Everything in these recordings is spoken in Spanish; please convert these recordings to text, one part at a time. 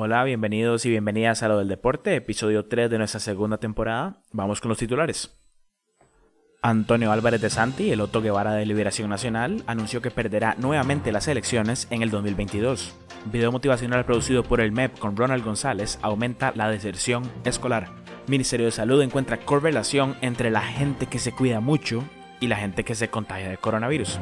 Hola, bienvenidos y bienvenidas a lo del deporte, episodio 3 de nuestra segunda temporada. Vamos con los titulares. Antonio Álvarez de Santi, el Otto Guevara de Liberación Nacional, anunció que perderá nuevamente las elecciones en el 2022. Video motivacional producido por el MEP con Ronald González aumenta la deserción escolar. Ministerio de Salud encuentra correlación entre la gente que se cuida mucho y la gente que se contagia de coronavirus.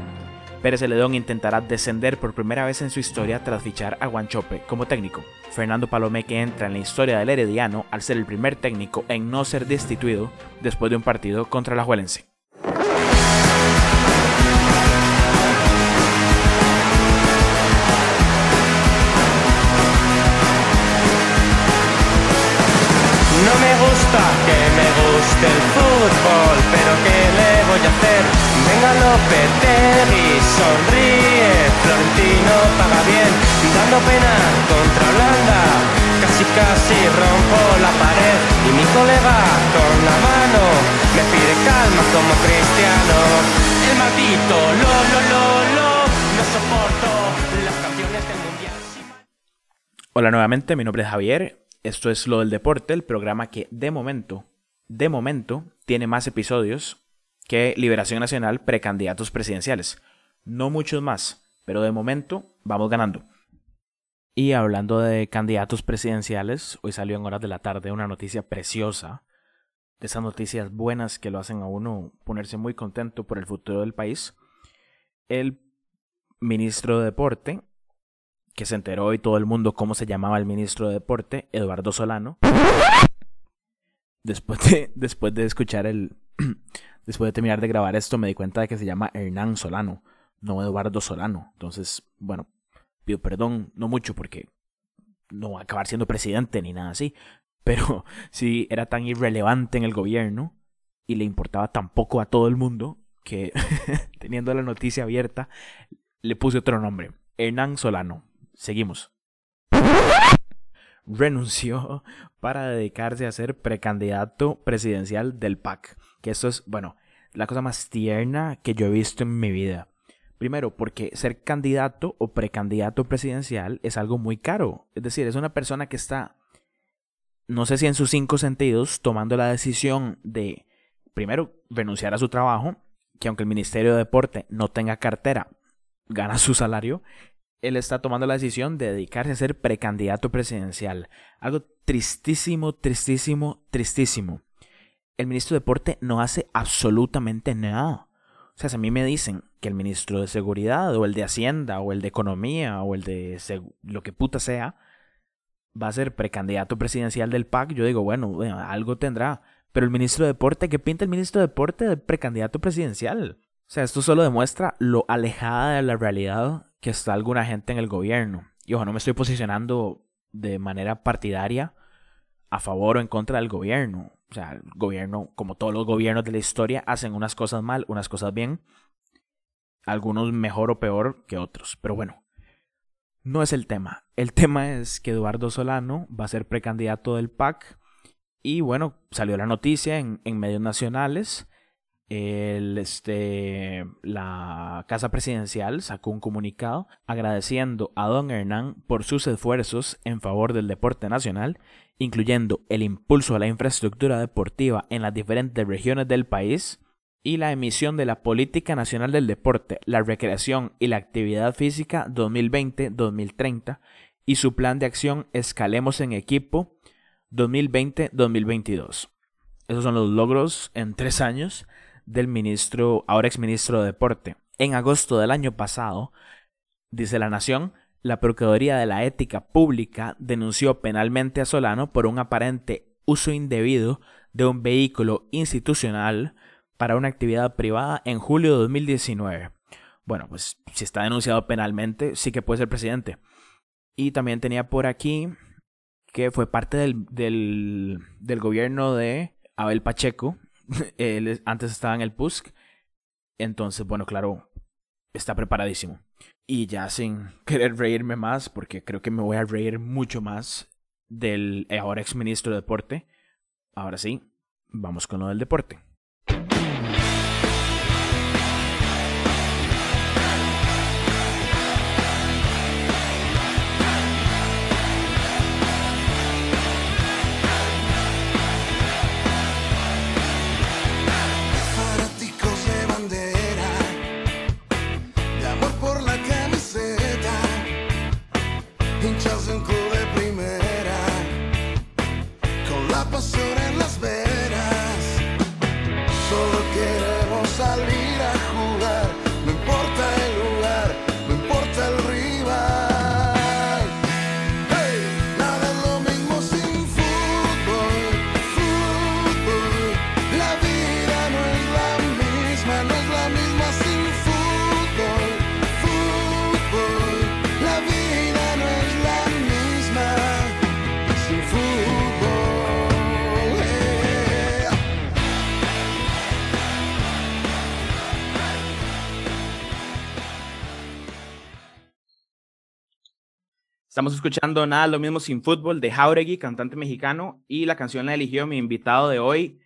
Pérez Celedón intentará descender por primera vez en su historia tras fichar a Guanchope como técnico. Fernando Palomé que entra en la historia del Herediano al ser el primer técnico en no ser destituido después de un partido contra la Juelense. No me gusta que me guste el fútbol, pero ¿qué le voy a hacer? Venga Lopetegui, sonríe, Florentino paga bien, dando pena contra Holanda, casi casi rompo la pared y mi colega con la mano me pide calma como cristiano. El maldito lo lo lo lo, no soporto las canciones del mundial. Hola nuevamente, mi nombre es Javier esto es Lo del Deporte, el programa que de momento, de momento, tiene más episodios que Liberación Nacional precandidatos presidenciales. No muchos más, pero de momento vamos ganando. Y hablando de candidatos presidenciales, hoy salió en horas de la tarde una noticia preciosa, de esas noticias buenas que lo hacen a uno ponerse muy contento por el futuro del país. El ministro de Deporte, que se enteró hoy todo el mundo cómo se llamaba el ministro de Deporte, Eduardo Solano. Después de, después de escuchar el... después de terminar de grabar esto, me di cuenta de que se llama Hernán Solano, no Eduardo Solano. Entonces, bueno, pido perdón, no mucho porque no va a acabar siendo presidente ni nada así. Pero si era tan irrelevante en el gobierno y le importaba tan poco a todo el mundo que teniendo la noticia abierta le puse otro nombre. Hernán Solano. Seguimos. Renunció para dedicarse a ser precandidato presidencial del PAC. Que es, bueno, la cosa más tierna que yo he visto en mi vida. Primero, porque ser candidato o precandidato presidencial es algo muy caro. Es decir, es una persona que está, no sé si en sus cinco sentidos, tomando la decisión de, primero, renunciar a su trabajo, que aunque el Ministerio de Deporte no tenga cartera, gana su salario, él está tomando la decisión de dedicarse a ser precandidato presidencial. Algo tristísimo, tristísimo, tristísimo. El ministro de Deporte no hace absolutamente nada. O sea, si a mí me dicen que el ministro de Seguridad o el de Hacienda o el de Economía o el de lo que puta sea va a ser precandidato presidencial del PAC, yo digo, bueno, bueno, algo tendrá. Pero el ministro de Deporte, ¿qué pinta el ministro de Deporte de precandidato presidencial? O sea, esto solo demuestra lo alejada de la realidad que está alguna gente en el gobierno. Y ojo, no me estoy posicionando de manera partidaria a favor o en contra del gobierno. O sea, el gobierno, como todos los gobiernos de la historia, hacen unas cosas mal, unas cosas bien. Algunos mejor o peor que otros. Pero bueno, no es el tema. El tema es que Eduardo Solano va a ser precandidato del PAC. Y bueno, salió la noticia en, en medios nacionales el, este, la Casa Presidencial sacó un comunicado agradeciendo a don Hernán por sus esfuerzos en favor del deporte nacional, incluyendo el impulso a la infraestructura deportiva en las diferentes regiones del país y la emisión de la Política Nacional del Deporte, la Recreación y la Actividad Física 2020-2030 y su plan de acción Escalemos en Equipo 2020-2022. Esos son los logros en tres años del ministro, ahora exministro de Deporte. En agosto del año pasado, dice La Nación, la Procuraduría de la Ética Pública denunció penalmente a Solano por un aparente uso indebido de un vehículo institucional para una actividad privada en julio de 2019. Bueno, pues si está denunciado penalmente, sí que puede ser presidente. Y también tenía por aquí que fue parte del, del, del gobierno de Abel Pacheco, Él antes estaba en el PUSC. Entonces, bueno, claro, está preparadísimo. Y ya sin querer reírme más, porque creo que me voy a reír mucho más del ahora ex ministro de Deporte. Ahora sí, vamos con lo del deporte. Estamos escuchando Nada lo mismo sin fútbol de Jauregui, cantante mexicano, y la canción la eligió mi invitado de hoy,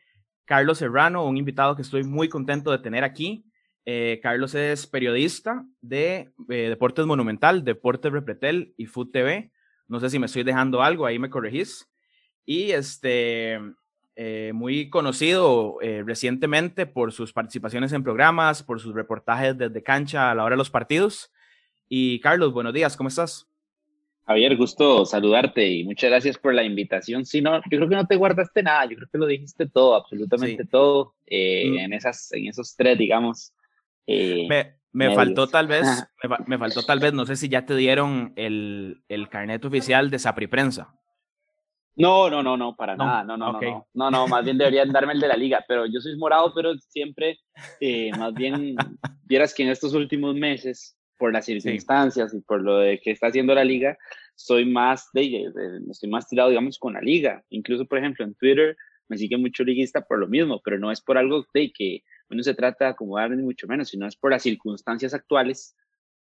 Carlos Serrano, un invitado que estoy muy contento de tener aquí. Eh, Carlos es periodista de eh, Deportes Monumental, Deportes Repretel y Food TV. No sé si me estoy dejando algo, ahí me corregís. Y este, eh, muy conocido eh, recientemente por sus participaciones en programas, por sus reportajes desde cancha a la hora de los partidos. Y Carlos, buenos días, ¿cómo estás? Javier, gusto saludarte y muchas gracias por la invitación. Sí, no, yo creo que no te guardaste nada, yo creo que lo dijiste todo, absolutamente Sí. todo, eh, Mm. en, esas, en esos tres, digamos. eh, Me, me faltó tal vez, me, me faltó tal vez, no sé si ya te dieron el, el carnet oficial de Sapri Prensa. No, no, no, no, para No, nada, no, no, ok. no, no, no, no, más bien deberían darme el de la liga, pero yo soy morado, pero siempre, eh, más bien, vieras que en estos últimos meses, por las circunstancias y por lo de que está haciendo la liga, soy más, de, de- estoy más tirado, digamos, con la liga. Incluso, por ejemplo, en Twitter me sigue mucho liguista por lo mismo, pero no es por algo de que uno se trata de acomodar ni mucho menos, sino es por las circunstancias actuales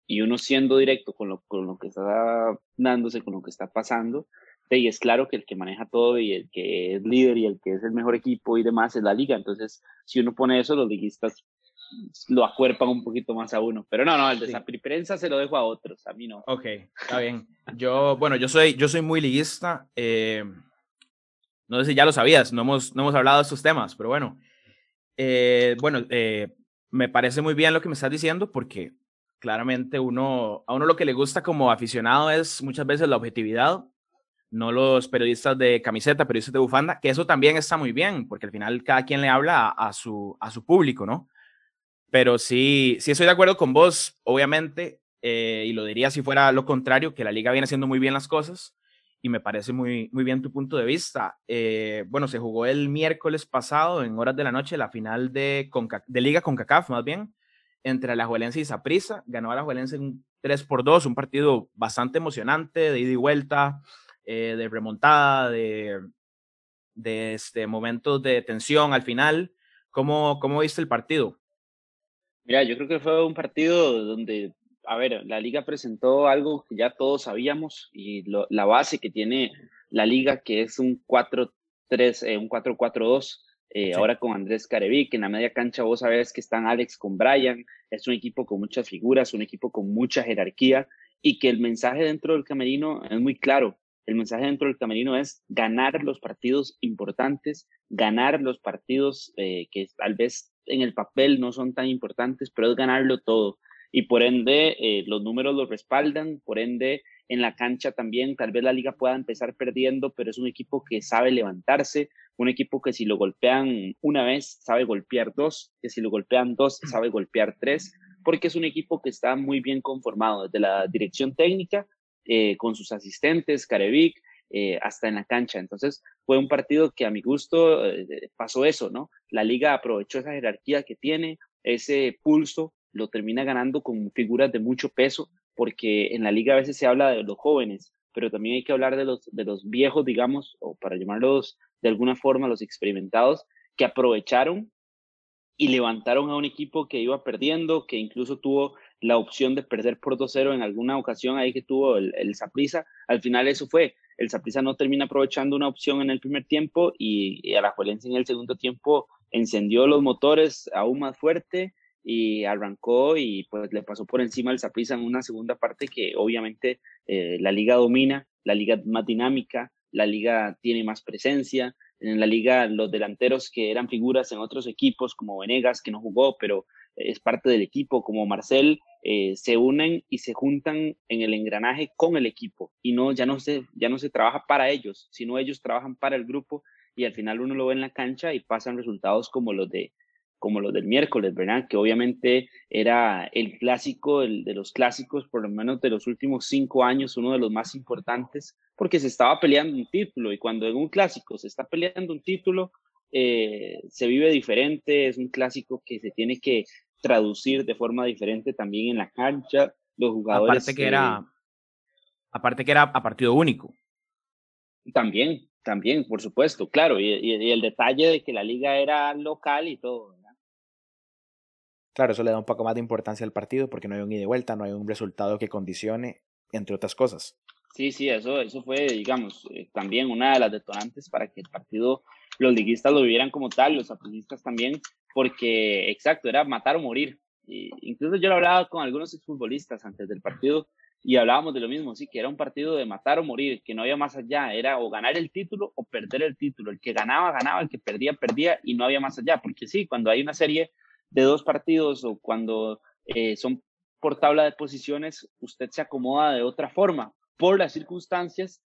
y uno siendo directo con lo, con lo que está dándose, con lo que está pasando, y es claro que el que maneja todo y el que es líder y el que es el mejor equipo y demás es la liga. Entonces, si uno pone eso, los liguistas lo acuerpan un poquito más a uno. Pero no, no, el de Sí. Se lo dejo a otros, a mí no. Ok, está bien. Yo, bueno, yo soy, yo soy muy liguista. eh, no sé si ya lo sabías, no hemos, no hemos hablado de estos temas, pero bueno. Eh, bueno, eh, me parece muy bien lo que me estás diciendo porque claramente uno, a uno lo que le gusta como aficionado es muchas veces la objetividad, no los periodistas de camiseta, periodistas de bufanda, que eso también está muy bien, porque al final cada quien le habla a, a su, a su público, ¿no? Pero sí, sí estoy de acuerdo con vos, obviamente, eh, y lo diría si fuera lo contrario, que la liga viene haciendo muy bien las cosas y me parece muy, muy bien tu punto de vista. Eh, bueno, se jugó el miércoles pasado en horas de la noche la final de, Conca- Liga con CACAF, más bien, entre Alajuelense y Saprissa. Ganó Alajuelense un 3 por 2, un partido bastante emocionante, de ida y vuelta, eh, de remontada, de, de este, momentos de tensión al final. ¿Cómo, ¿Cómo viste el partido? Mira, yo creo que fue un partido donde, a ver, la liga presentó algo que ya todos sabíamos y lo- la base que tiene la liga, que es un 4-3, eh, un 4-4-2, eh, Sí. ahora con Andrés Carevic, en la media cancha vos sabés que están Alex con Brian, es un equipo con muchas figuras, un equipo con mucha jerarquía y que el mensaje dentro del camerino es muy claro. El mensaje dentro del camerino es ganar los partidos importantes, ganar los partidos eh, que tal vez en el papel no son tan importantes, pero es ganarlo todo. Y por ende, eh, los números lo respaldan, por ende, en la cancha también, tal vez la liga pueda empezar perdiendo, pero es un equipo que sabe levantarse, un equipo que si lo golpean una vez, sabe golpear dos, que si lo golpean dos, sabe golpear tres, porque es un equipo que está muy bien conformado desde la dirección técnica, eh, con sus asistentes, Carevic, eh, hasta en la cancha. Entonces, fue un partido que a mi gusto eh, pasó eso, ¿no? La liga aprovechó esa jerarquía que tiene, ese pulso, lo termina ganando con figuras de mucho peso, porque en la liga a veces se habla de los jóvenes, pero también hay que hablar de los, de los viejos, digamos, o para llamarlos de alguna forma, los experimentados, que aprovecharon y levantaron a un equipo que iba perdiendo, que incluso tuvo la opción de perder por 2-0 en alguna ocasión ahí que tuvo el, el Saprissa. Al final eso fue, el Saprissa no termina aprovechando una opción en el primer tiempo y, y Alajuelense en el segundo tiempo encendió los motores aún más fuerte y arrancó y pues le pasó por encima al Saprissa en una segunda parte que obviamente eh, la liga domina, la liga más dinámica, la liga tiene más presencia, en la liga los delanteros que eran figuras en otros equipos como Venegas que no jugó pero es parte del equipo como Marcel eh, se unen y se juntan en el engranaje con el equipo y no ya no se ya no se trabaja para ellos sino ellos trabajan para el grupo y al final uno lo ve en la cancha y pasan resultados como los de como los del miércoles, ¿verdad? Que obviamente era el clásico el de los clásicos, por lo menos de los últimos cinco años, uno de los más importantes, porque se estaba peleando un título y cuando en un clásico se está peleando un título, eh, se vive diferente, es un clásico que se tiene que traducir de forma diferente también en la cancha. Los jugadores. Aparte que era, aparte que era a partido único. También, también, por supuesto, claro. Y, el detalle de que la liga era local y todo. Claro, eso le da un poco más de importancia al partido porque no hay un ida y vuelta, no hay un resultado que condicione, entre otras cosas. Sí, sí, eso, eso fue, digamos, eh, también una de las detonantes para que el partido, los liguistas lo vivieran como tal, los apuestistas también, porque, exacto, era matar o morir. Y incluso yo lo hablaba con algunos exfutbolistas antes del partido y hablábamos de lo mismo, sí, que era un partido de matar o morir, que no había más allá, era o ganar el título o perder el título. El que ganaba, ganaba, el que perdía, perdía y no había más allá, porque sí, cuando hay una serie de dos partidos o cuando eh, son por tabla de posiciones, usted se acomoda de otra forma por las circunstancias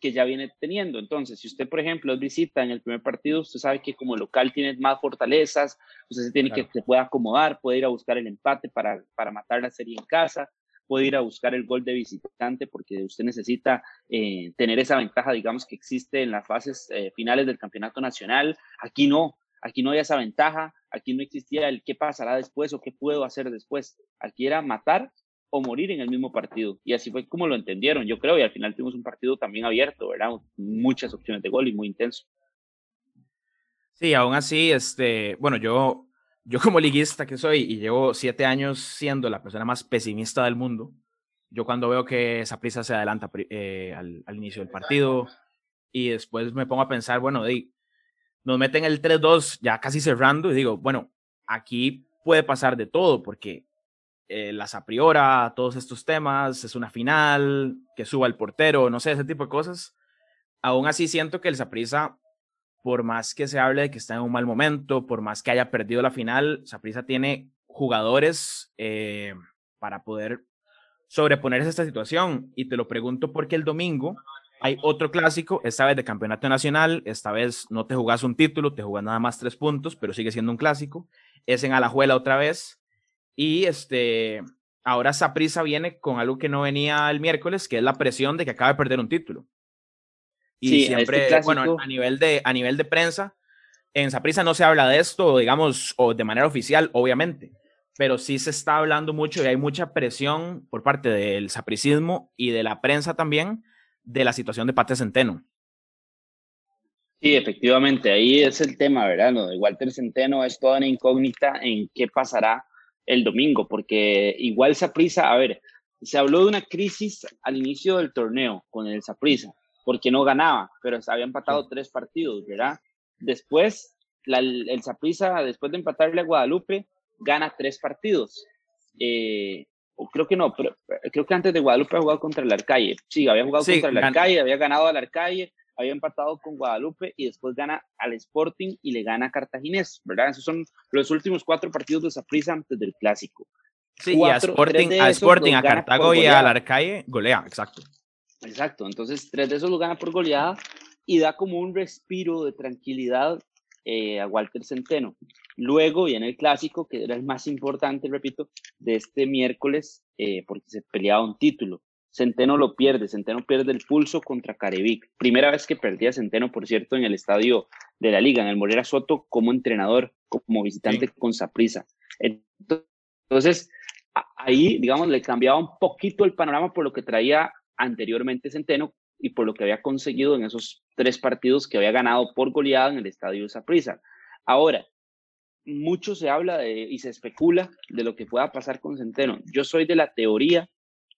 que ya viene teniendo. Entonces, si usted, por ejemplo, visita en el primer partido, usted sabe que como local tiene más fortalezas, usted se tiene que se puede acomodar, puede ir a buscar el empate para, para matar la serie en casa, puede ir a buscar el gol de visitante porque usted necesita eh, tener esa ventaja, digamos, que existe en las fases eh, finales del campeonato nacional. Aquí no, aquí no hay esa ventaja, aquí no existía el qué pasará después o qué puedo hacer después. Aquí era matar o morir en el mismo partido. Y así fue como lo entendieron, yo creo, y al final tuvimos un partido también abierto, ¿verdad? Muchas opciones de gol y muy intenso. Sí, aún así, este, bueno, yo, yo como liguista que soy y llevo siete años siendo la persona más pesimista del mundo, yo cuando veo que esa prisa se adelanta eh, al, al, inicio del partido y después me pongo a pensar, bueno, de, nos meten el 3-2 ya casi cerrando y digo, bueno, aquí puede pasar de todo porque eh, las a priora, todos estos temas, es una final, que suba el portero, no sé, ese tipo de cosas. Aún así siento que el Saprisa, por más que se hable de que está en un mal momento, por más que haya perdido la final, Saprisa tiene jugadores eh, para poder sobreponerse a esta situación. Y te lo pregunto porque el domingo hay otro clásico, esta vez de campeonato nacional, esta vez no te jugás un título, te jugás nada más tres puntos, pero sigue siendo un clásico. Es en Alajuela otra vez. Y este, ahora Saprisa viene con algo que no venía el miércoles, que es la presión de que acaba de perder un título. Y este siempre, bueno, a nivel de, a nivel de prensa, en Saprisa no se habla de esto, digamos, o de manera oficial, obviamente, pero sí se está hablando mucho y hay mucha presión por parte del sapricismo y de la prensa también de la situación de Pate Centeno. Sí, efectivamente, ahí es el tema, ¿verdad? Lo de Walter Centeno es toda una incógnita en qué pasará el domingo, porque igual Saprisa, a ver, se habló de una crisis al inicio del torneo con el Saprisa, porque no ganaba, pero se había empatado tres partidos, ¿verdad? Después, el Saprisa, después de empatarle a Guadalupe, gana tres partidos. Eh, creo que no, pero creo que antes de Guadalupe había jugado contra el Arcalle. Sí, había jugado contra el Arcalle, había ganado al Arcalle, había empatado con Guadalupe y después gana al Sporting y le gana a Cartaginés, ¿verdad? Esos son los últimos cuatro partidos de Saprissa antes del Clásico. Sí, y a Sporting, a, Sporting, a Cartago y al Arcalle golea, exacto. Exacto, entonces tres de esos lo gana por goleada y da como un respiro de tranquilidad eh, a Walter Centeno. Luego viene el clásico, que era el más importante, repito, de este miércoles, eh, porque se peleaba un título. Centeno lo pierde, Centeno pierde el pulso contra Carevic. Primera vez que perdía Centeno, por cierto, en el estadio de la liga, en el Morera Soto, como entrenador, como visitante con Saprisa. Entonces, ahí, digamos, le cambiaba un poquito el panorama por lo que traía anteriormente Centeno y por lo que había conseguido en esos tres partidos que había ganado por goleada en el estadio de Saprisa. Ahora, mucho se habla de, y se especula de lo que pueda pasar con Centeno. Yo soy de la teoría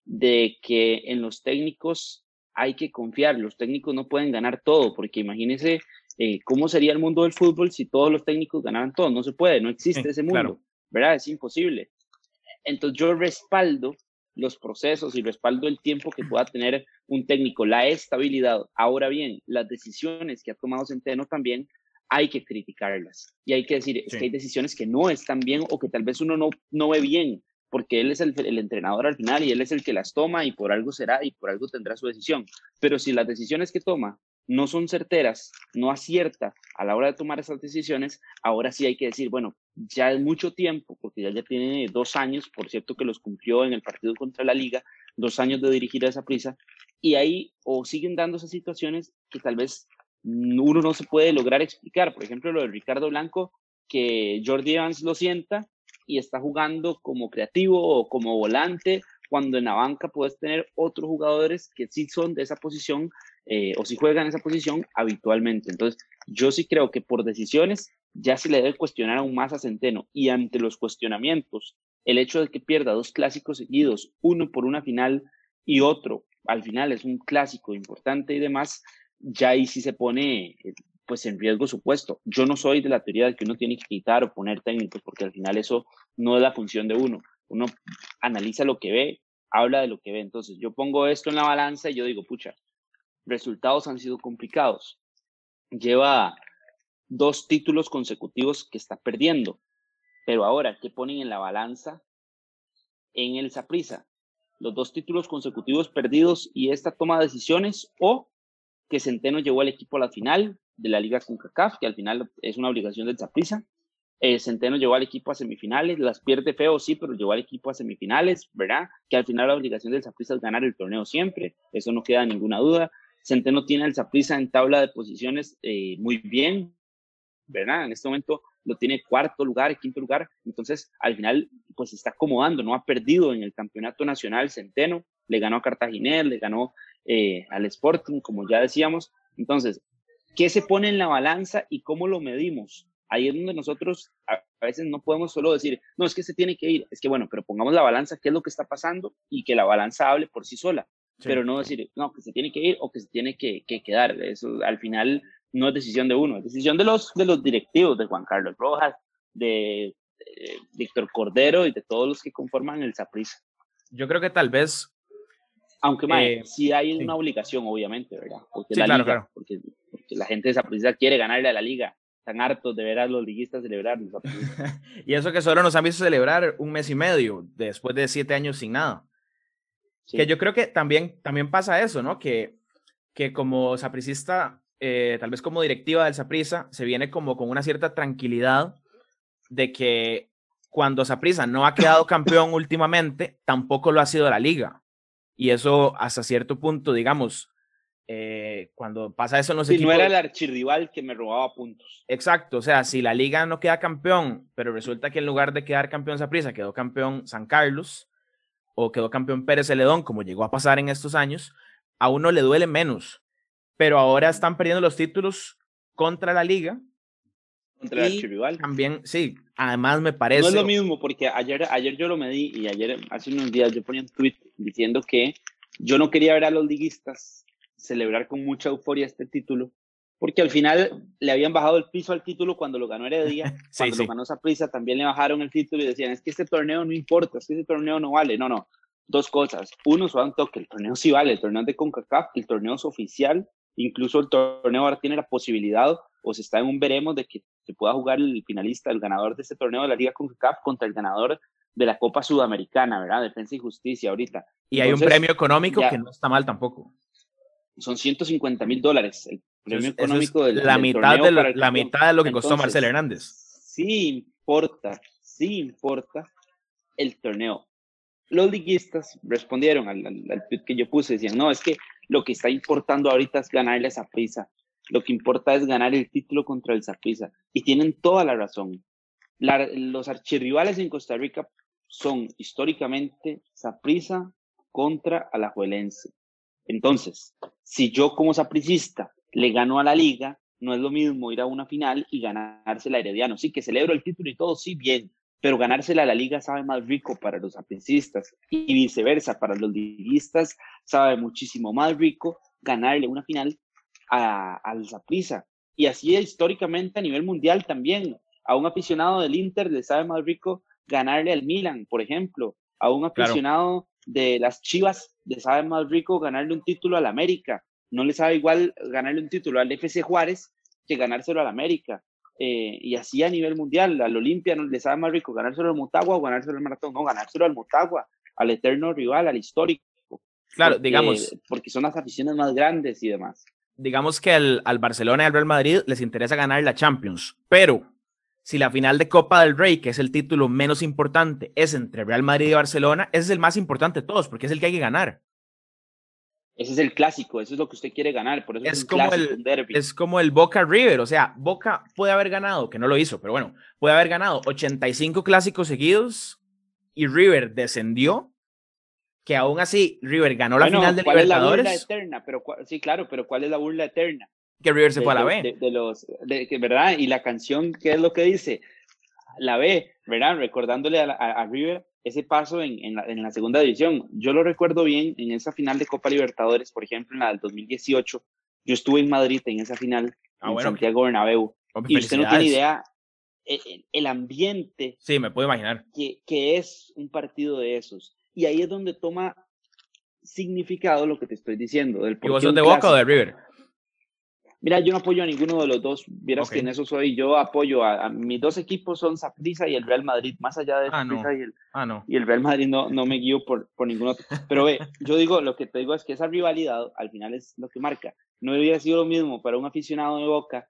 de que en los técnicos hay que confiar, los técnicos no pueden ganar todo, porque imagínense eh, cómo sería el mundo del fútbol si todos los técnicos ganaran todo, no se puede, no existe ese mundo, ¿verdad? Es imposible. Entonces yo respaldo los procesos y respaldo el tiempo que pueda tener un técnico, la estabilidad. Ahora bien, las decisiones que ha tomado Centeno también hay que criticarlas y hay que decir, es que hay decisiones que no están bien o que tal vez uno no, no ve bien porque él es el, entrenador al final y él es el que las toma y por algo será y por algo tendrá su decisión. Pero si las decisiones que toma no son certeras, no acierta a la hora de tomar esas decisiones, ahora sí hay que decir, bueno, ya es mucho tiempo, porque ya, ya tiene dos años, por cierto que los cumplió en el partido contra la liga, dos años de dirigir a esa prisa, y ahí o siguen dando esas situaciones que tal vez uno no se puede lograr explicar. Por ejemplo, lo de Ricardo Blanco, que Jordi Evans lo sienta y está jugando como creativo o como volante, cuando en la banca puedes tener otros jugadores que sí son de esa posición eh, o si juegan esa posición habitualmente. Entonces, yo sí creo que por decisiones ya se le debe cuestionar aún más a Centeno y ante los cuestionamientos, el hecho de que pierda dos clásicos seguidos, uno por una final y otro al final es un clásico importante y demás, ya ahí sí se pone eh, pues en riesgo su puesto. Yo no soy de la teoría de que uno tiene que quitar o poner técnicos, porque al final eso no es la función de uno. Uno analiza lo que ve, habla de lo que ve. Entonces yo pongo esto en la balanza y yo digo, pucha, resultados han sido complicados. Lleva dos títulos consecutivos que está perdiendo. Pero ahora, ¿qué ponen en la balanza en el Saprisa? Los dos títulos consecutivos perdidos y esta toma de decisiones o que Centeno llevó al equipo a la final de la Liga CONCACAF, que al final es una obligación del Saprisa. Eh, Centeno llevó al equipo a semifinales, las pierde feo, sí, pero llevó al equipo a semifinales, ¿verdad? Que al final la obligación del Saprisa es ganar el torneo siempre, eso no queda ninguna duda. Centeno tiene al Saprisa en tabla de posiciones eh, muy bien, ¿verdad? En este momento lo tiene cuarto lugar, quinto lugar, entonces al final pues está acomodando, no ha perdido en el campeonato nacional Centeno, le ganó a Cartaginés, le ganó eh, al Sporting, como ya decíamos, entonces, ¿qué se pone en la balanza y cómo lo medimos? Ahí es donde nosotros a, veces no podemos solo decir, no, es que se tiene que ir, es que bueno, pero pongamos la balanza, qué es lo que está pasando y que la balanza hable por sí sola, pero no decir, no, que se tiene que ir o que se tiene que, que quedar, eso al final no es decisión de uno, es decisión de los, de los directivos, de Juan Carlos Rojas, de, Víctor Cordero y de todos los que conforman el Saprissa. Yo creo que tal vez... Aunque eh, sí hay una obligación, obviamente, ¿verdad? Porque, la, liga, Porque, la gente de Saprissa quiere ganarle a la liga. Están hartos de ver a los liguistas celebrar. y eso que solo nos han visto celebrar un mes y medio, después de siete años sin nada. Que yo creo que también, también pasa eso, ¿no? Que, que como sapricista eh, tal vez como directiva del Saprisa, se viene como con una cierta tranquilidad de que cuando Saprisa no ha quedado campeón últimamente, tampoco lo ha sido la liga. Y eso hasta cierto punto, digamos, eh, cuando pasa eso no sé si no era el archirrival que me robaba puntos. Exacto, o sea, si la liga no queda campeón, pero resulta que en lugar de quedar campeón Saprisa, quedó campeón San Carlos o quedó campeón Pérez Celedón, como llegó a pasar en estos años, a uno le duele menos pero ahora están perdiendo los títulos contra la liga. Contra el archirrival. También, sí, además me parece. No es lo mismo, porque ayer, ayer yo lo medí y ayer, hace unos días, yo ponía un tweet diciendo que yo no quería ver a los liguistas celebrar con mucha euforia este título, porque al final le habían bajado el piso al título cuando lo ganó Heredia, sí, cuando lo ganó Saprissa también le bajaron el título y decían, es que este torneo no importa, es que este torneo no vale. No, no, dos cosas. Uno, suave toque, el torneo sí vale, el torneo de CONCACAF, el torneo es oficial Incluso el torneo ahora tiene la posibilidad, o se está en un veremos, de que se pueda jugar el finalista, el ganador de este torneo de la Liga CONCACAF contra el ganador de la Copa Sudamericana, ¿verdad? Defensa y Justicia ahorita. Y hay un premio económico que no está mal tampoco. Son 150 mil dólares el premio económico del, la mitad de lo, La mitad de lo que costó Marcelo Hernández. Sí importa, sí importa el torneo. Los liguistas respondieron al, al, tweet que yo puse, decían, no, es que lo que está importando ahorita es ganarle a Zaprisa. Lo que importa es ganar el título contra el Zaprisa. Y tienen toda la razón. los archirrivales en Costa Rica son históricamente Zaprisa contra Alajuelense. Entonces, si yo como sapricista le gano a la liga, no es lo mismo ir a una final y ganarse la Herediano. Sí, que celebro el título y todo, sí, bien, pero ganársela a la liga sabe más rico para los aprecistas y viceversa, para los liguistas sabe muchísimo más rico ganarle una final a, al Zaprisa. Y así históricamente a nivel mundial también. A un aficionado del Inter le sabe más rico ganarle al Milan, por ejemplo. A un aficionado de las Chivas le sabe más rico ganarle un título al América. No le sabe igual ganarle un título al FC Juárez que ganárselo al América eh, y así a nivel mundial, al Olimpia no le sabe más rico ganárselo al Motagua o ganárselo al Maratón, no, ganárselo al Motagua, al eterno rival, al histórico. Claro, digamos. Porque son las aficiones más grandes y demás. Digamos que al, al Barcelona y al Real Madrid les interesa ganar la Champions, pero si la final de Copa del Rey, que es el título menos importante, es entre Real Madrid y Barcelona, ese es el más importante de todos, porque es el que hay que ganar. Ese es el clásico, eso es lo que usted quiere ganar, por eso es, como el, Es como el Boca River, o sea, Boca puede haber ganado, que no lo hizo, pero bueno, puede haber ganado 85 clásicos seguidos y River descendió, que aún así River ganó la final de ¿cuál Libertadores. Es la burla eterna, pero sí, claro, pero ¿cuál es la burla eterna? Que River se fue a la B. De, los, ¿verdad? Y la canción, ¿qué es lo que dice? La B, ¿verdad? Recordándole a River ese paso en, en, la, en, la, segunda división. Yo lo recuerdo bien en esa final de Copa Libertadores, por ejemplo, en la del 2018. Yo estuve en Madrid en esa final, ah, en Santiago Bernabéu. y usted no tiene idea el, el, ambiente. Sí, me puedo imaginar. Que, que es un partido de esos. Y ahí es donde toma significado lo que te estoy diciendo. Del ¿Y vos sos de Boca o de River? Mira, yo no apoyo a ninguno de los dos. Vieras que en eso soy. Yo apoyo a, mis dos equipos son Saprissa y el Real Madrid. Más allá de ah, y, el, ah, y el Real Madrid no, no me guío por, por ningún otro. Pero ve, yo digo, lo que te digo es que esa rivalidad al final es lo que marca. No hubiera sido lo mismo para un aficionado de Boca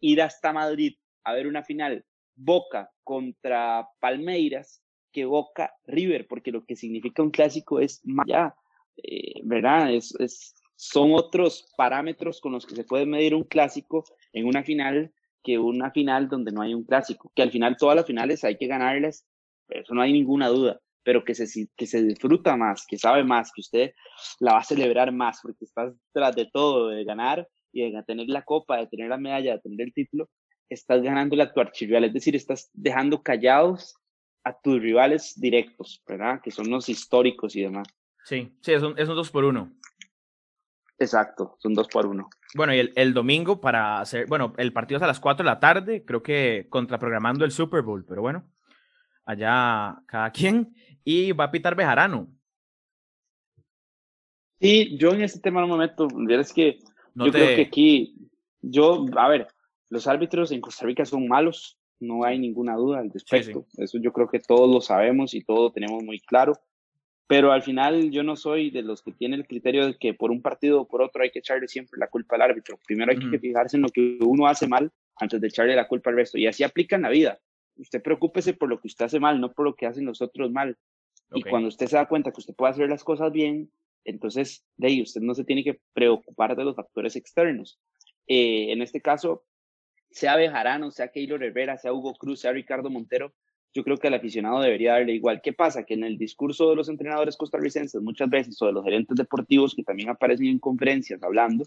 ir hasta Madrid a ver una final Boca contra Palmeiras que Boca River, porque lo que significa un clásico es más allá, eh, ¿verdad? Es, es, son otros parámetros con los que se puede medir un clásico en una final que una final donde no hay un clásico, que al final todas las finales hay que ganarlas, eso no hay ninguna duda, pero que se, que se disfruta más, que sabe más, que usted la va a celebrar más, porque estás tras de todo, de ganar y de tener la copa, de tener la medalla, de tener el título, estás ganándole a tu archirrival, es decir, estás dejando callados a tus rivales directos, ¿verdad? Que son los históricos y demás. Sí, sí, es un dos por uno. Exacto, son dos por uno. Bueno, y el, domingo para hacer, bueno, el partido es a las 4 de la tarde, creo que contraprogramando el Super Bowl, pero bueno, allá cada quien. Y va a pitar Bejarano. Sí, yo en ese tema no me meto, es que yo creo que aquí, yo, a ver, los árbitros en Costa Rica son malos, no hay ninguna duda al respecto. Eso yo creo que todos lo sabemos y todos tenemos muy claro. Pero al final yo no soy de los que tienen el criterio de que por un partido o por otro hay que echarle siempre la culpa al árbitro. Primero hay que fijarse en lo que uno hace mal antes de echarle la culpa al resto. Y así aplica en la vida. Usted preocúpese por lo que usted hace mal, no por lo que hacen los otros mal. Y cuando usted se da cuenta que usted puede hacer las cosas bien, entonces de ahí usted no se tiene que preocupar de los factores externos. Eh, en este caso, sea Bejarano, sea Keylor Herrera, sea Hugo Cruz, sea Ricardo Montero, yo creo que al aficionado debería darle igual. ¿Qué pasa? Que en el discurso de los entrenadores costarricenses muchas veces, o de los gerentes deportivos que también aparecen en conferencias hablando,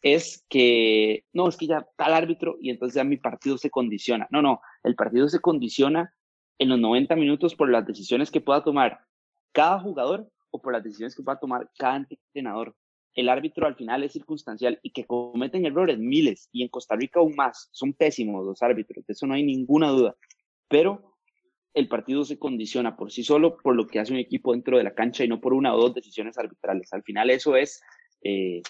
es que, no, es que ya tal árbitro y entonces ya mi partido se condiciona. No, no, el partido se condiciona en los 90 minutos por las decisiones que pueda tomar cada jugador o por las decisiones que pueda tomar cada entrenador. El árbitro al final es circunstancial y que cometen errores miles y en Costa Rica aún más. Son pésimos los árbitros, de eso no hay ninguna duda. Pero el partido se condiciona por sí solo por lo que hace un equipo dentro de la cancha y no por una o dos decisiones arbitrales. Al final eso es, eh,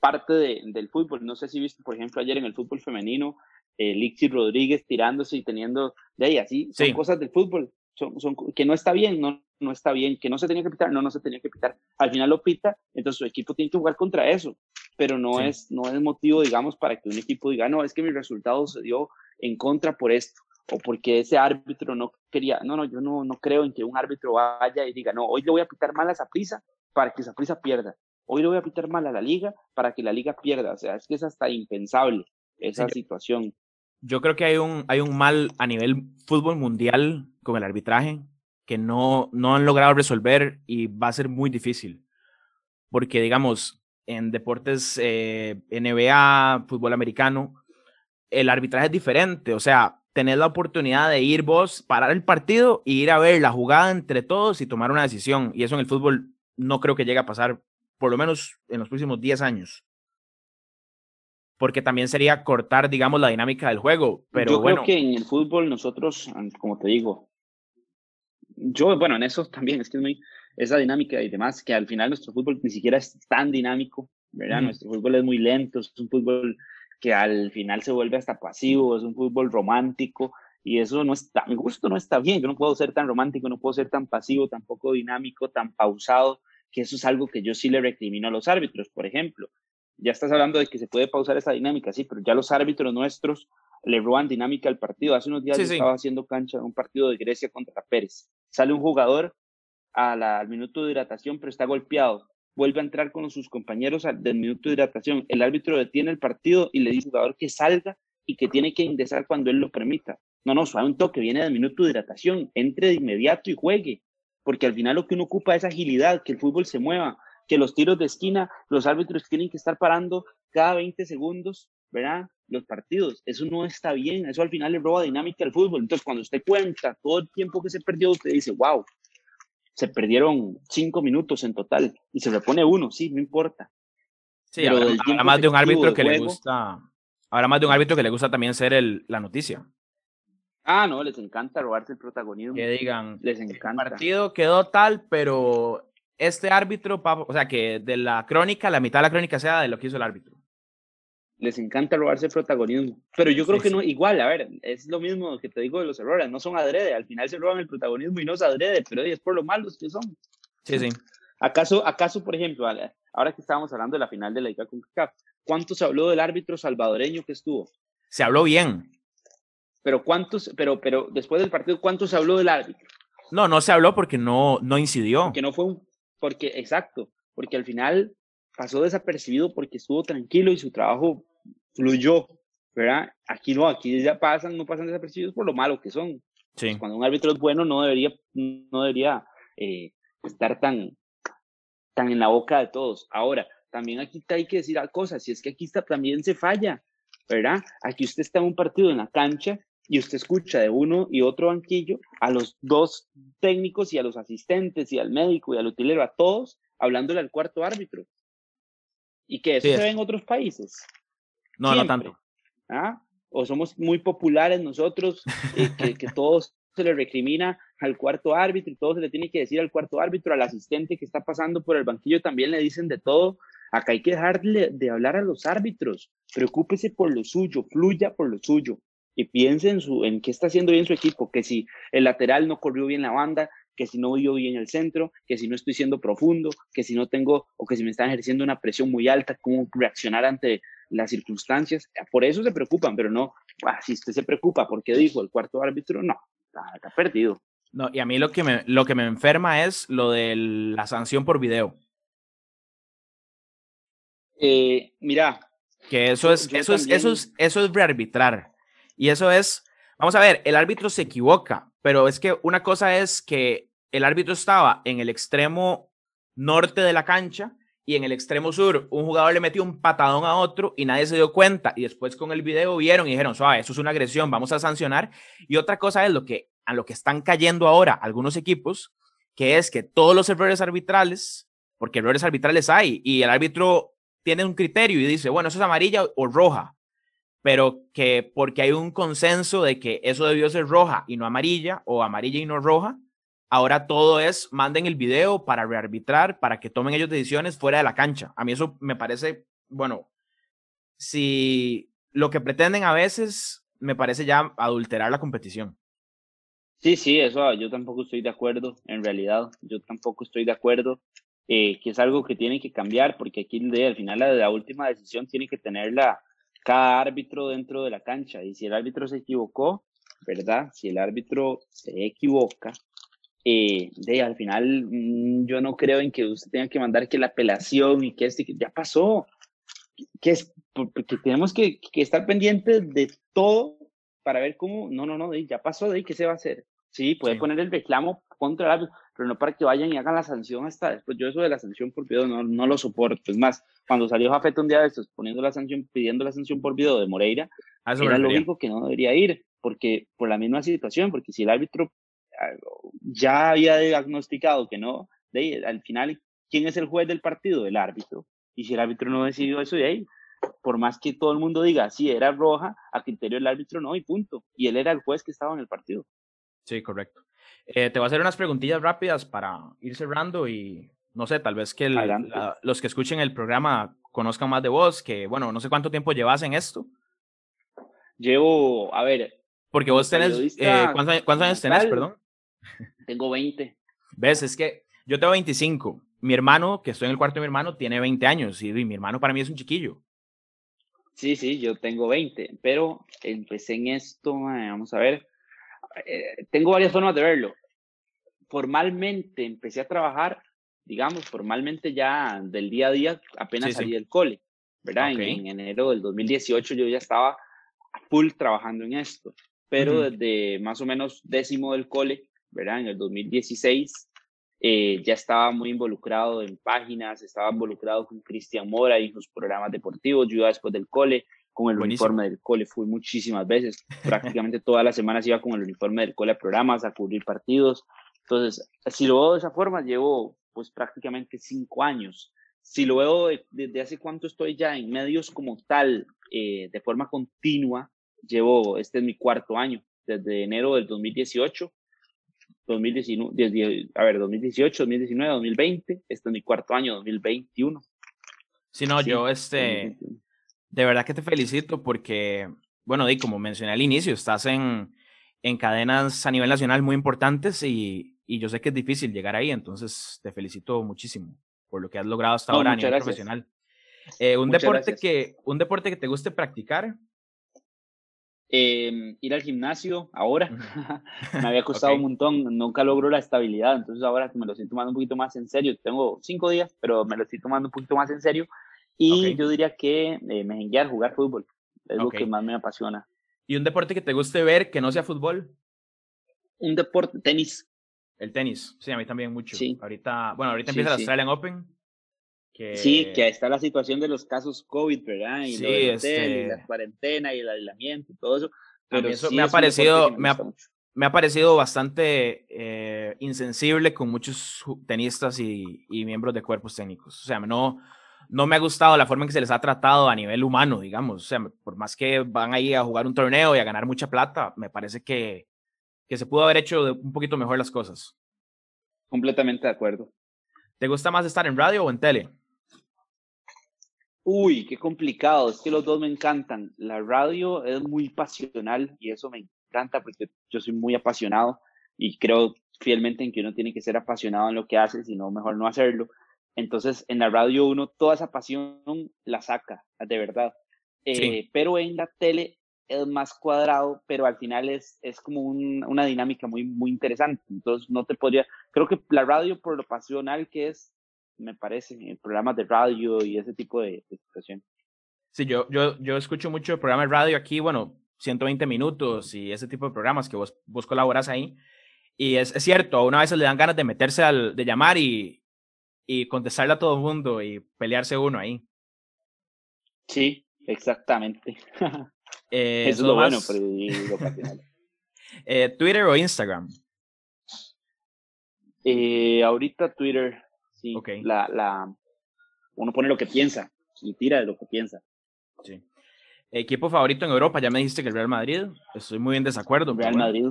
parte del fútbol. No sé si viste, por ejemplo, ayer en el fútbol femenino, eh, Lixi Rodríguez tirándose y teniendo, de ahí así, son cosas del fútbol, son, son, que no está bien, no, no está bien, que no se tenía que pitar, no, no se tenía que pitar. Al final lo pita, entonces su equipo tiene que jugar contra eso, pero no, es, no es motivo, digamos, para que un equipo diga, no, es que mi resultado se dio en contra por esto o porque ese árbitro no quería, no, no, yo no, no creo en que un árbitro vaya y diga, no, hoy le voy a pitar mal a esa prisa para que esa prisa pierda, hoy le voy a pitar mal a la liga para que la liga pierda, o sea, es que es hasta impensable esa situación. Yo creo que hay un, hay un mal a nivel fútbol mundial con el arbitraje que no, no han logrado resolver y va a ser muy difícil, porque digamos, en deportes eh, NBA, fútbol americano, el arbitraje es diferente, o sea, tener la oportunidad de ir vos, parar el partido y ir a ver la jugada entre todos y tomar una decisión. Y eso en el fútbol no creo que llegue a pasar, por lo menos en los próximos 10 años. Porque también sería cortar, digamos, la dinámica del juego. Pero yo creo que en el fútbol nosotros, como te digo, yo, bueno, en eso también es que es muy, esa dinámica y demás, que al final nuestro fútbol ni siquiera es tan dinámico, ¿verdad? Nuestro fútbol es muy lento, es un fútbol que al final se vuelve hasta pasivo, es un fútbol romántico y eso no está, mi gusto no está bien, yo no puedo ser tan romántico, no puedo ser tan pasivo, tan poco dinámico, tan pausado, que eso es algo que yo sí le recrimino a los árbitros, por ejemplo. Ya estás hablando de que se puede pausar esa dinámica, sí, pero ya los árbitros nuestros le roban dinámica al partido. Hace unos días yo estaba haciendo cancha en un partido de Grecia contra Pérez. Sale un jugador al minuto de hidratación, pero está golpeado. Vuelve a entrar con sus compañeros del minuto de hidratación. El árbitro detiene el partido y le dice al jugador que salga y que tiene que ingresar cuando él lo permita. No, no, suave un toque, viene del minuto de hidratación, entre de inmediato y juegue, porque al final lo que uno ocupa es agilidad, que el fútbol se mueva, que los tiros de esquina, los árbitros tienen que estar parando cada 20 segundos, ¿verdad? Los partidos, eso no está bien, eso al final le roba dinámica al fútbol. Entonces, cuando usted cuenta todo el tiempo que se perdió, usted dice, wow, se perdieron cinco minutos en total y se le pone uno, sí, no importa. Sí, habrá, más de un árbitro que le gusta, habrá más de un árbitro que le gusta también ser el, la noticia. Ah, no, les encanta robarse el protagonismo. Que digan, les encanta. El partido quedó tal, pero este árbitro, o sea, que de la crónica, la mitad de la crónica sea de lo que hizo el árbitro. Les encanta robarse el protagonismo. Pero yo creo que no, igual, a ver, es lo mismo que te digo de los errores, no son adrede, al final se roban el protagonismo y no es adrede, pero es por lo malos que son. Sí, sí. ¿Acaso, acaso por ejemplo, ahora que estábamos hablando de la final de la Liga con CAF, ¿cuánto se habló del árbitro salvadoreño que estuvo? Se habló bien. Pero cuántos, pero, pero después del partido, ¿cuánto se habló del árbitro? No, no se habló porque no, no incidió. Que no fue un, porque, exacto, porque al final pasó desapercibido porque estuvo tranquilo y su trabajo fluyó, ¿verdad? Aquí no, aquí ya pasan, no pasan desapercibidos por lo malo que son. Sí. Pues cuando un árbitro es bueno, no debería, no debería eh, estar tan, tan en la boca de todos. Ahora, también aquí hay que decir cosas, si es que aquí está, también se falla, ¿verdad? Aquí usted está en un partido en la cancha y usted escucha de uno y otro banquillo a los dos técnicos y a los asistentes y al médico y al utilero, a todos, hablándole al cuarto árbitro. ¿Y que eso se ve en otros países? No, no tanto. ¿Ah? O somos muy populares nosotros, eh, que, que todos se le recrimina al cuarto árbitro y todo se le tiene que decir al cuarto árbitro, al asistente que está pasando por el banquillo también le dicen de todo. Acá hay que dejarle de hablar a los árbitros. Preocúpese por lo suyo, fluya por lo suyo y piense en, su, en qué está haciendo bien su equipo, que si el lateral no corrió bien la banda, que si no vio bien el centro, que si no estoy siendo profundo, que si no tengo o que si me están ejerciendo una presión muy alta, cómo reaccionar ante las circunstancias. Por eso se preocupan, pero no, ah, si usted se preocupa porque dijo el cuarto árbitro, no, está, perdido. No, y a mí lo que, me, lo que me enferma es lo de la sanción por video. Eh, mira. Que eso es, eso, es, eso, es, eso es rearbitrar. Y eso es, vamos a ver, el árbitro se equivoca, pero es que una cosa es que el árbitro estaba en el extremo norte de la cancha y en el extremo sur un jugador le metió un patadón a otro y nadie se dio cuenta y después con el video vieron y dijeron, suave, eso es una agresión, vamos a sancionar. Y otra cosa es lo que a lo que están cayendo ahora algunos equipos, que es que todos los errores arbitrales, porque errores arbitrales hay y el árbitro tiene un criterio y dice, bueno, eso es amarilla o roja pero que porque hay un consenso de que eso debió ser roja y no amarilla o amarilla y no roja, ahora todo es manden el video para rearbitrar, para que tomen ellos decisiones fuera de la cancha. A mí eso me parece, bueno, si lo que pretenden a veces me parece ya adulterar la competición. Sí, sí, eso yo tampoco estoy de acuerdo, en realidad, yo tampoco estoy de acuerdo, eh, que es algo que tiene que cambiar, porque aquí al final la, la última decisión tiene que tener la, cada árbitro dentro de la cancha. Y si el árbitro se equivocó, ¿verdad? Si el árbitro se equivoca, eh, de, al final mm, yo no creo en que usted tenga que mandar que la apelación y que este, ya pasó. Que, es, porque tenemos que, que, estar pendientes de todo para ver cómo, no, no, no, ya pasó, de ¿qué se va a hacer? Sí, puede poner el reclamo contra el árbitro, pero no para que vayan y hagan la sanción hasta después. Yo eso de la sanción por video no, no lo soporto. Es más, cuando salió Jafet un día de estos poniendo la sanción, pidiendo la sanción por video de Moreira, era lo único que no debería ir, porque por la misma situación, porque si el árbitro ah, ya había diagnosticado que no, de al final, ¿quién es el juez del partido? El árbitro. Y si el árbitro no decidió eso de ahí, por más que todo el mundo diga, sí, era roja, a criterio del árbitro no, y punto. Y él era el juez que estaba en el partido. Sí, correcto. Eh, te voy a hacer unas preguntillas rápidas para ir cerrando y no sé, tal vez que los que escuchen el programa conozcan más de vos, que bueno, no sé cuánto tiempo llevas en esto. Llevo, a ver. Porque vos tenés, eh, ¿cuántos, ¿cuántos, años tenés, perdón? Tengo 20. ¿Ves? Es que yo tengo 25. Mi hermano, que estoy en el cuarto de mi hermano, tiene 20 años y, mi hermano para mí es un chiquillo. Sí, sí, yo tengo 20, pero empecé en esto, eh, vamos a ver, eh, tengo varias formas de verlo. Formalmente empecé a trabajar, digamos, formalmente ya del día a día, apenas salí del cole, ¿verdad? En, enero del 2018 yo ya estaba full trabajando en esto, pero desde más o menos décimo del cole, ¿verdad? En el 2016 eh, ya estaba muy involucrado en páginas, estaba involucrado con Cristian Mora y sus programas deportivos, yo iba después del cole, con el uniforme del cole, fui muchísimas veces, prácticamente todas las semanas iba con el uniforme del cole a programas, a cubrir partidos, entonces, si lo veo de esa forma, llevo pues prácticamente cinco años. Si lo veo desde hace cuánto estoy ya en medios como tal, eh, de forma continua, llevo, este es mi cuarto año, desde enero del 2018 2019, a ver, 2018, 2019, 2020, este es mi cuarto año, 2021. Sí, no, yo este, de verdad que te felicito porque, bueno, y como mencioné al inicio, estás en, en cadenas a nivel nacional muy importantes y, y, yo sé que es difícil llegar ahí, entonces te felicito muchísimo por lo que has logrado hasta ahora a nivel profesional. Eh, un, deporte que, un deporte que te guste practicar, Em, ir al gimnasio ahora. Me había costado un montón, nunca logro la estabilidad, entonces ahora me lo estoy tomando un poquito más en serio, tengo cinco días, pero me lo estoy tomando un poquito más en serio y yo diría que eh, me jugar fútbol, es lo que más me apasiona. ¿Y un deporte que te guste ver que no sea fútbol? Un deporte, tenis. El tenis, sí, a mí también mucho. Ahorita, bueno, ahorita empieza el Australian Open Sí, que está la situación de los casos COVID, ¿verdad? Y, sí, este... la cuarentena y el aislamiento y todo eso. Pero eso me, ha parecido, me, ha, me, ha, parecido bastante eh, insensible con muchos tenistas y, y, miembros de cuerpos técnicos. O sea, no, no me ha gustado la forma en que se les ha tratado a nivel humano, digamos. O sea, por más que van ahí a jugar un torneo y a ganar mucha plata, me parece que, que se pudo haber hecho un poquito mejor las cosas. Completamente de acuerdo. ¿Te gusta más estar en radio o en tele? Uy, qué complicado, es que los dos me encantan. La radio es muy pasional y eso me encanta porque yo soy muy apasionado y creo fielmente en que uno tiene que ser apasionado en lo que hace, si no, mejor no hacerlo. Entonces, en la radio uno toda esa pasión la saca, de verdad. Eh, pero en la tele es más cuadrado, pero al final es, es como una dinámica muy, muy interesante. Entonces, no te podría, creo que la radio por lo pasional que es, me parece, en programas de radio y ese tipo de, situación. Sí, yo, yo, yo escucho mucho programas de radio aquí, bueno, 120 minutos y ese tipo de programas que vos, vos colaboras ahí. Y es, es cierto, a una vez le dan ganas de meterse al, de llamar y, y contestarle a todo el mundo y pelearse uno ahí. Sí, exactamente. Eh, es lo, bueno, pero lo eh, ¿Twitter o Instagram? Eh, ahorita Twitter. Sí, la, la, uno pone lo que piensa y tira de lo que piensa. Sí. Equipo favorito en Europa, ya me dijiste que el Real Madrid. Estoy muy en desacuerdo. Real Madrid.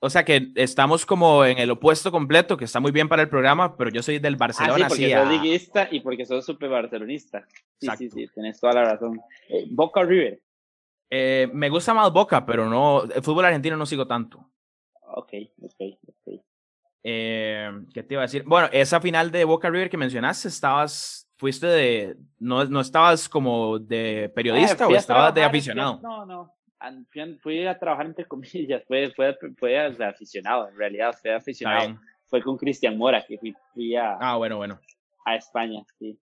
O sea que estamos como en el opuesto completo, que está muy bien para el programa, pero yo soy del Barcelona. Ah, sí, porque soy liguista y porque soy súper barcelonista. Sí, sí, sí, tienes toda la razón. Eh, Boca River. Eh, me gusta más Boca, pero no, el fútbol argentino no sigo tanto. Ok, ok, ok. Eh, ¿Qué te iba a decir? Bueno, esa final de Boca River que mencionaste, estabas, fuiste de, no, no estabas como de periodista o estabas de aficionado. no, no, fui, a trabajar entre comillas, fue, fue, fue aficionado, en realidad, fue aficionado. Fue con Cristian Mora que fui, fui a, ah, bueno, bueno. a España, sí.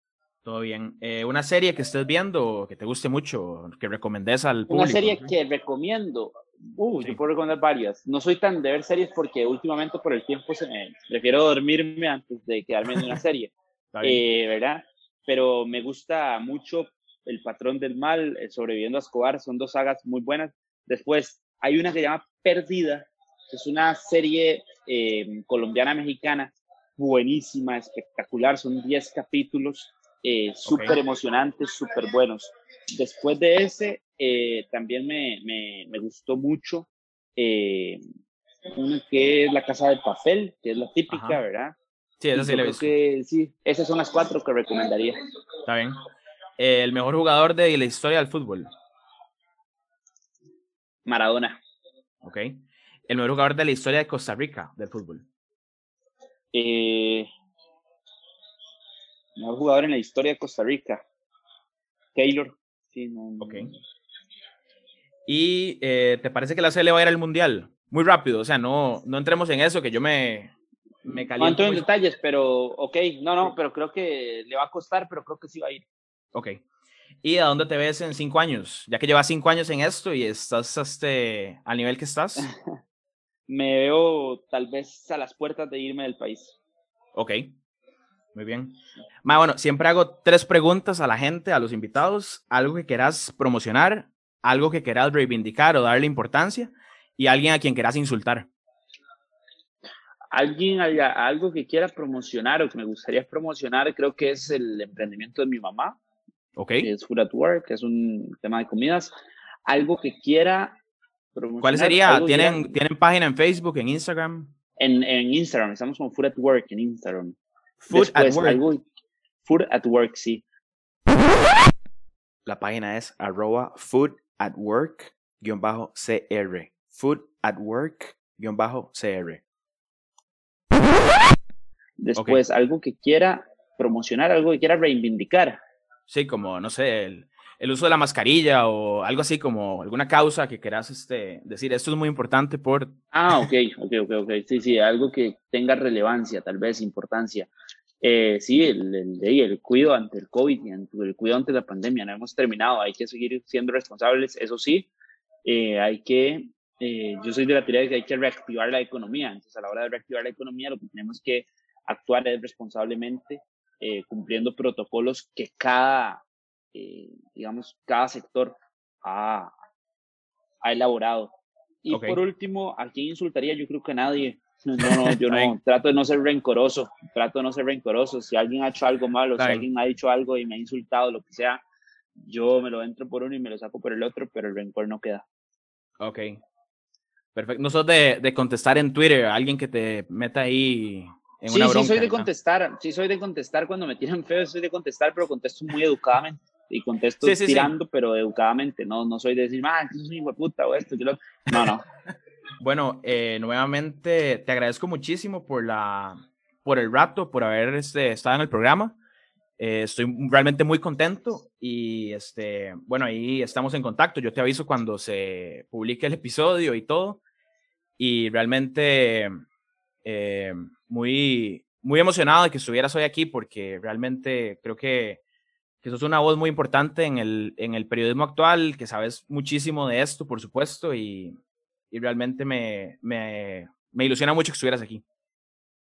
Todo bien. Eh, ¿Una serie que estés viendo, que te guste mucho, que recomendés al público? Una serie que recomiendo. Uh, yo puedo recomendar varias. No soy tan de ver series porque últimamente por el tiempo se me prefiero dormirme antes de quedarme en una serie, eh, ¿verdad? Pero me gusta mucho El Patrón del Mal, eh, Sobreviviendo a Escobar, son dos sagas muy buenas. Después hay una que se llama Perdida, es una serie eh, colombiana-mexicana, buenísima, espectacular, son 10 capítulos, súper emocionantes, súper buenos. Después de ese, eh, también me, me, me, gustó mucho eh, una que es La Casa de Papel, que es la típica, ¿verdad? Sí, esa sí la que, sí, esas son las cuatro que recomendaría. Está bien. El mejor jugador de la historia del fútbol. Maradona. Ok. El mejor jugador de la historia de Costa Rica del fútbol. Eh, mejor jugador en la historia de Costa Rica. Taylor. Sí, no, Ok. ¿Y eh, te parece que la CL va a ir al Mundial? Muy rápido, o sea, no, no entremos en eso, que yo me, me No caliento. entro en detalles, pero ok, no, no, pero creo que le va a costar, pero creo que sí va a ir. Ok. ¿Y a dónde te ves en cinco años? Ya que llevas cinco años en esto y estás este, al nivel que estás. Me veo tal vez a las puertas de irme del país. Ok. Muy bien. Ma, bueno, siempre hago tres preguntas a la gente, a los invitados. Algo que quieras promocionar, algo que quieras reivindicar o darle importancia y alguien a quien quieras insultar. Alguien, algo que quiera promocionar o que me gustaría promocionar, creo que es el emprendimiento de mi mamá, Ok. que es Food at Work, que es un tema de comidas. Algo que quiera promocionar. ¿Cuál sería? ¿Tienen, ¿Tienen página en Facebook, en Instagram? En, en Instagram, estamos con Food at Work en Instagram. Food at Work. algo- Food at Work, sí. La página es arroba food at work cr. Food at work cr. Después, algo que quiera promocionar, algo que quiera reivindicar. Sí, como, no sé, el, el uso de la mascarilla o algo así como alguna causa que quieras este, decir. Esto es muy importante por... Ah, ok, ok, ok, ok. Sí, sí, algo que tenga relevancia, tal vez importancia. Eh, sí, el, el, el, cuidado ante el COVID y el cuidado ante la pandemia. No hemos terminado, hay que seguir siendo responsables, eso sí. Eh, hay que, eh, yo soy de la teoría de que hay que reactivar la economía. Entonces, a la hora de reactivar la economía, lo que tenemos que actuar es responsablemente, eh, cumpliendo protocolos que cada, eh, digamos, cada sector ha, ha elaborado. Y Ok. por último, ¿a quién insultaría? Yo creo que a nadie. No, no, yo no, trato de no ser rencoroso, trato de no ser rencoroso. Si alguien ha hecho algo malo, Está si bien. alguien me ha dicho algo y me ha insultado, lo que sea, yo me lo entro por uno y me lo saco por el otro, pero el rencor no queda. Ok. Perfecto. No sos de, de contestar en Twitter a alguien que te meta ahí en Sí, una sí, bronca. soy de ¿no? contestar, sí, soy de contestar cuando me tiran feo, soy de contestar, pero contesto muy educadamente. Y contesto Sí, sí, sí. tirando, pero educadamente, no, no soy de decir, ah, soy un puta o esto, lo otro". No, no. Bueno, eh, nuevamente te agradezco muchísimo por la por el rato, por haber este, estado en el programa. Eh, estoy realmente muy contento y este, bueno, ahí estamos en contacto. Yo te aviso cuando se publique el episodio y todo. Y realmente eh, muy, muy emocionado de que estuvieras hoy aquí porque realmente creo que, que sos una voz muy importante en el, en el periodismo actual, que sabes muchísimo de esto, por supuesto, y, y realmente me, me, me ilusiona mucho que estuvieras aquí.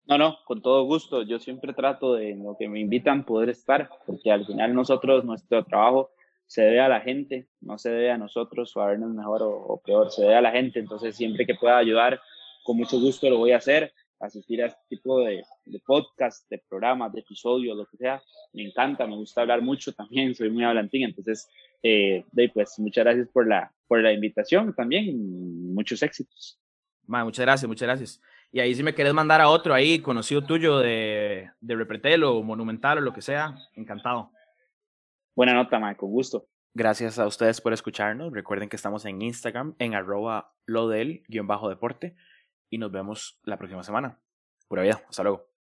No, no, con todo gusto. Yo siempre trato de en lo que me invitan poder estar, porque al final nosotros, nuestro trabajo se debe a la gente, no se debe a nosotros o a vernos mejor o, o peor, se debe a la gente. Entonces, siempre que pueda ayudar, con mucho gusto lo voy a hacer. Asistir a este tipo de, de podcast, de programas, de episodios, lo que sea, me encanta, me gusta hablar mucho también, soy muy hablantín. Entonces, eh, de, pues muchas gracias por la, por la invitación también y muchos éxitos. Ma, muchas gracias, muchas gracias. Y ahí si me querés mandar a otro ahí, conocido tuyo de, de Repretel o Monumental o lo que sea, encantado. Buena nota, Mae, con gusto. Gracias a ustedes por escucharnos. Recuerden que estamos en Instagram, en arroba lodel-deporte. Y nos vemos la próxima semana. Pura vida. Hasta luego.